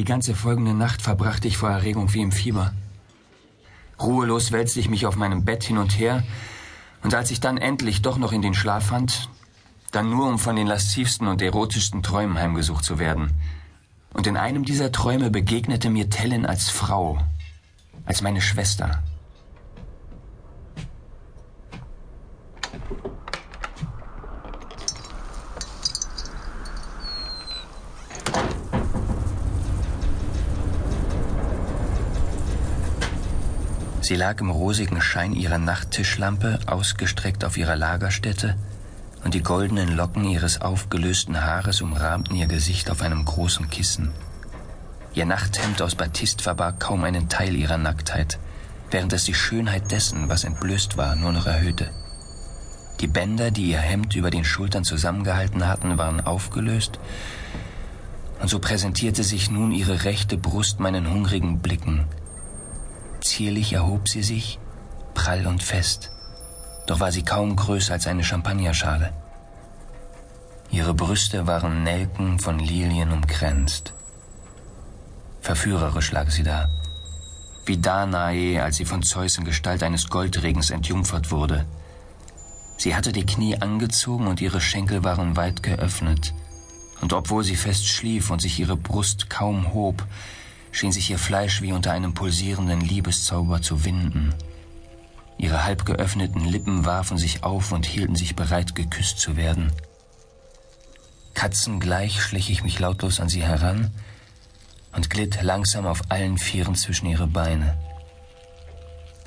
Die ganze folgende Nacht verbrachte ich vor Erregung wie im Fieber. Ruhelos wälzte ich mich auf meinem Bett hin und her, und als ich dann endlich doch noch in den Schlaf fand, dann nur um von den lascivsten und erotischsten Träumen heimgesucht zu werden. Und in einem dieser Träume begegnete mir Tellen als Frau, als meine Schwester. Sie lag im rosigen Schein ihrer Nachttischlampe, ausgestreckt auf ihrer Lagerstätte, und die goldenen Locken ihres aufgelösten Haares umrahmten ihr Gesicht auf einem großen Kissen. Ihr Nachthemd aus Batist verbarg kaum einen Teil ihrer Nacktheit, während es die Schönheit dessen, was entblößt war, nur noch erhöhte. Die Bänder, die ihr Hemd über den Schultern zusammengehalten hatten, waren aufgelöst, und so präsentierte sich nun ihre rechte Brust meinen hungrigen Blicken, Zierlich erhob sie sich, prall und fest, doch war sie kaum größer als eine Champagnerschale. Ihre Brüste waren Nelken von Lilien umkränzt. Verführerisch lag sie da, wie Danae, als sie von Zeus in Gestalt eines Goldregens entjungfert wurde. Sie hatte die Knie angezogen und ihre Schenkel waren weit geöffnet, und obwohl sie fest schlief und sich ihre Brust kaum hob, schien sich ihr Fleisch wie unter einem pulsierenden Liebeszauber zu winden. Ihre halb geöffneten Lippen warfen sich auf und hielten sich bereit, geküsst zu werden. Katzengleich schlich ich mich lautlos an sie heran und glitt langsam auf allen Vieren zwischen ihre Beine.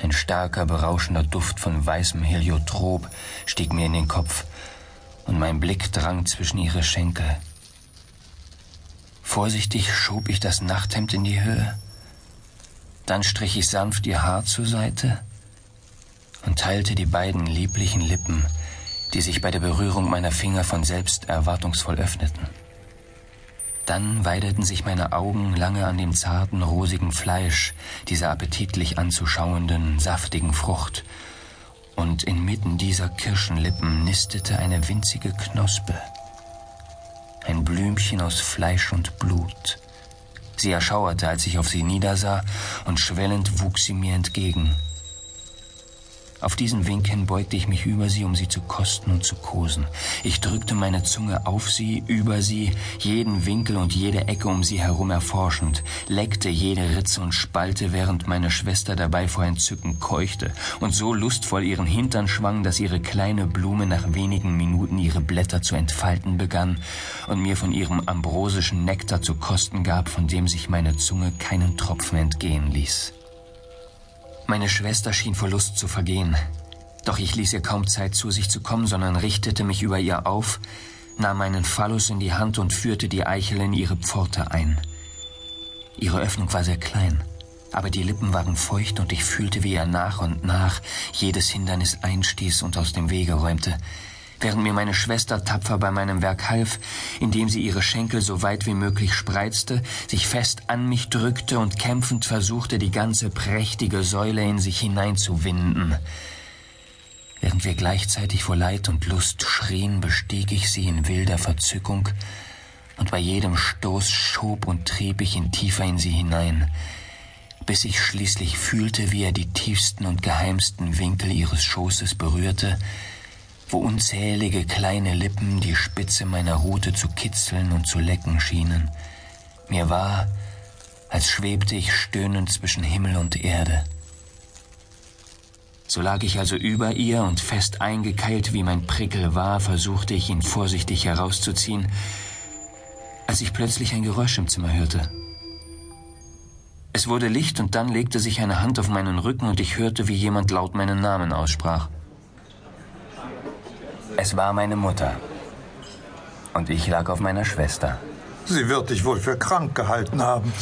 Ein starker, berauschender Duft von weißem Heliotrop stieg mir in den Kopf, und mein Blick drang zwischen ihre Schenkel. Vorsichtig schob ich das Nachthemd in die Höhe. Dann strich ich sanft ihr Haar zur Seite und teilte die beiden lieblichen Lippen, die sich bei der Berührung meiner Finger von selbst erwartungsvoll öffneten. Dann weideten sich meine Augen lange an dem zarten, rosigen Fleisch dieser appetitlich anzuschauenden, saftigen Frucht, und inmitten dieser Kirschenlippen nistete eine winzige Knospe ein Blümchen aus Fleisch und Blut. Sie erschauerte, als ich auf sie niedersah, und schwellend wuchs sie mir entgegen. Auf diesen Wink hin beugte ich mich über sie, um sie zu kosten und zu kosen. Ich drückte meine Zunge auf sie, über sie, jeden Winkel und jede Ecke um sie herum erforschend, leckte jede Ritze und Spalte, während meine Schwester dabei vor Entzücken keuchte und so lustvoll ihren Hintern schwang, dass ihre kleine Blume nach wenigen Minuten ihre Blätter zu entfalten begann und mir von ihrem ambrosischen Nektar zu kosten gab, von dem sich meine Zunge keinen Tropfen entgehen ließ. Meine Schwester schien vor Lust zu vergehen. Doch ich ließ ihr kaum Zeit, zu sich zu kommen, sondern richtete mich über ihr auf, nahm meinen Phallus in die Hand und führte die Eichel in ihre Pforte ein. Ihre Öffnung war sehr klein, aber die Lippen waren feucht und ich fühlte, wie er nach und nach jedes Hindernis einstieß und aus dem Wege räumte während mir meine Schwester tapfer bei meinem Werk half, indem sie ihre Schenkel so weit wie möglich spreizte, sich fest an mich drückte und kämpfend versuchte, die ganze prächtige Säule in sich hineinzuwinden. Während wir gleichzeitig vor Leid und Lust schrien, bestieg ich sie in wilder Verzückung, und bei jedem Stoß schob und trieb ich ihn tiefer in sie hinein, bis ich schließlich fühlte, wie er die tiefsten und geheimsten Winkel ihres Schoßes berührte, wo unzählige kleine Lippen die Spitze meiner Rute zu kitzeln und zu lecken schienen. Mir war, als schwebte ich stöhnend zwischen Himmel und Erde. So lag ich also über ihr und fest eingekeilt, wie mein Prickel war, versuchte ich ihn vorsichtig herauszuziehen, als ich plötzlich ein Geräusch im Zimmer hörte. Es wurde Licht und dann legte sich eine Hand auf meinen Rücken und ich hörte, wie jemand laut meinen Namen aussprach. Es war meine Mutter. Und ich lag auf meiner Schwester. Sie wird dich wohl für krank gehalten haben.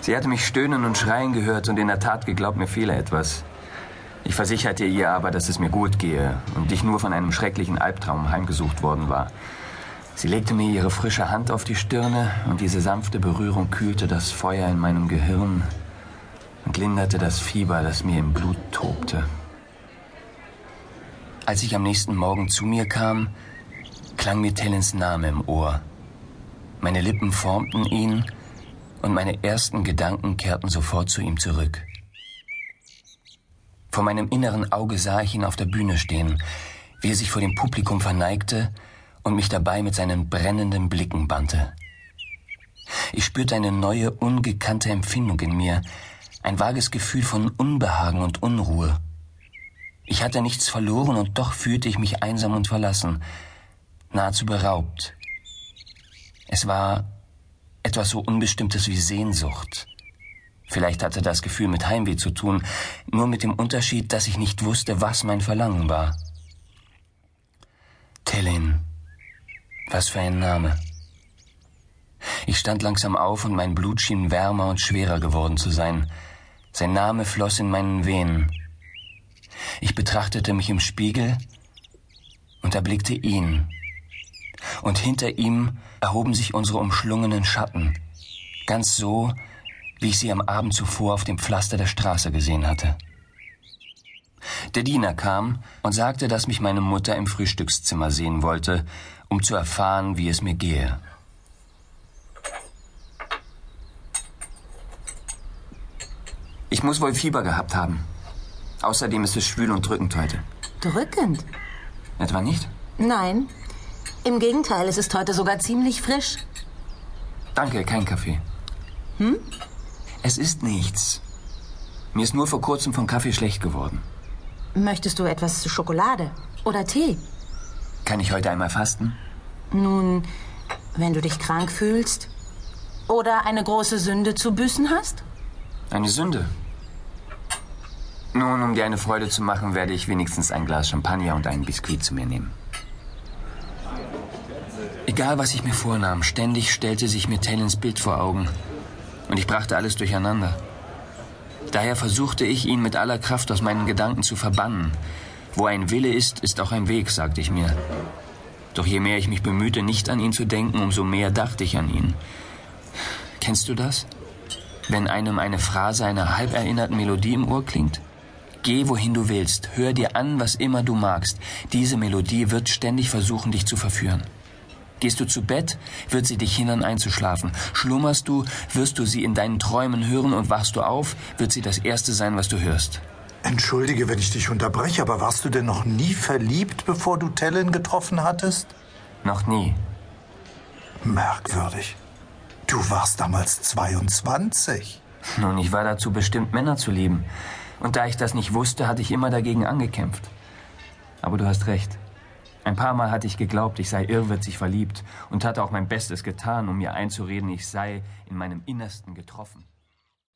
Sie hatte mich stöhnen und schreien gehört und in der Tat geglaubt, mir fehle etwas. Ich versicherte ihr aber, dass es mir gut gehe und ich nur von einem schrecklichen Albtraum heimgesucht worden war. Sie legte mir ihre frische Hand auf die Stirne und diese sanfte Berührung kühlte das Feuer in meinem Gehirn und linderte das Fieber, das mir im Blut tobte. Als ich am nächsten Morgen zu mir kam, klang mir Tellens Name im Ohr. Meine Lippen formten ihn und meine ersten Gedanken kehrten sofort zu ihm zurück. Vor meinem inneren Auge sah ich ihn auf der Bühne stehen, wie er sich vor dem Publikum verneigte und mich dabei mit seinen brennenden Blicken bannte. Ich spürte eine neue, ungekannte Empfindung in mir, ein vages Gefühl von Unbehagen und Unruhe. Ich hatte nichts verloren und doch fühlte ich mich einsam und verlassen, nahezu beraubt. Es war etwas so Unbestimmtes wie Sehnsucht. Vielleicht hatte das Gefühl mit Heimweh zu tun, nur mit dem Unterschied, dass ich nicht wusste, was mein Verlangen war. Tellin. Was für ein Name. Ich stand langsam auf und mein Blut schien wärmer und schwerer geworden zu sein. Sein Name floss in meinen Venen. Ich betrachtete mich im Spiegel und erblickte ihn. Und hinter ihm erhoben sich unsere umschlungenen Schatten, ganz so, wie ich sie am Abend zuvor auf dem Pflaster der Straße gesehen hatte. Der Diener kam und sagte, dass mich meine Mutter im Frühstückszimmer sehen wollte, um zu erfahren, wie es mir gehe. Ich muss wohl Fieber gehabt haben. Außerdem ist es schwül und drückend heute. Drückend? Etwa nicht? Nein. Im Gegenteil, es ist heute sogar ziemlich frisch. Danke, kein Kaffee. Hm? Es ist nichts. Mir ist nur vor kurzem vom Kaffee schlecht geworden. Möchtest du etwas Schokolade oder Tee? Kann ich heute einmal fasten? Nun, wenn du dich krank fühlst oder eine große Sünde zu büßen hast? Eine Sünde? Nun, um dir eine Freude zu machen, werde ich wenigstens ein Glas Champagner und einen Biskuit zu mir nehmen. Egal, was ich mir vornahm, ständig stellte sich mir Talons Bild vor Augen. Und ich brachte alles durcheinander. Daher versuchte ich, ihn mit aller Kraft aus meinen Gedanken zu verbannen. Wo ein Wille ist, ist auch ein Weg, sagte ich mir. Doch je mehr ich mich bemühte, nicht an ihn zu denken, umso mehr dachte ich an ihn. Kennst du das? Wenn einem eine Phrase einer halb erinnerten Melodie im Ohr klingt? Geh, wohin du willst, hör dir an, was immer du magst. Diese Melodie wird ständig versuchen, dich zu verführen. Gehst du zu Bett, wird sie dich hindern einzuschlafen. Schlummerst du, wirst du sie in deinen Träumen hören und wachst du auf, wird sie das Erste sein, was du hörst. Entschuldige, wenn ich dich unterbreche, aber warst du denn noch nie verliebt, bevor du Tellen getroffen hattest? Noch nie. Merkwürdig. Du warst damals 22. Nun, ich war dazu bestimmt, Männer zu lieben. Und da ich das nicht wusste, hatte ich immer dagegen angekämpft. Aber du hast recht. Ein paar Mal hatte ich geglaubt, ich sei irrwitzig verliebt und hatte auch mein Bestes getan, um mir einzureden, ich sei in meinem Innersten getroffen.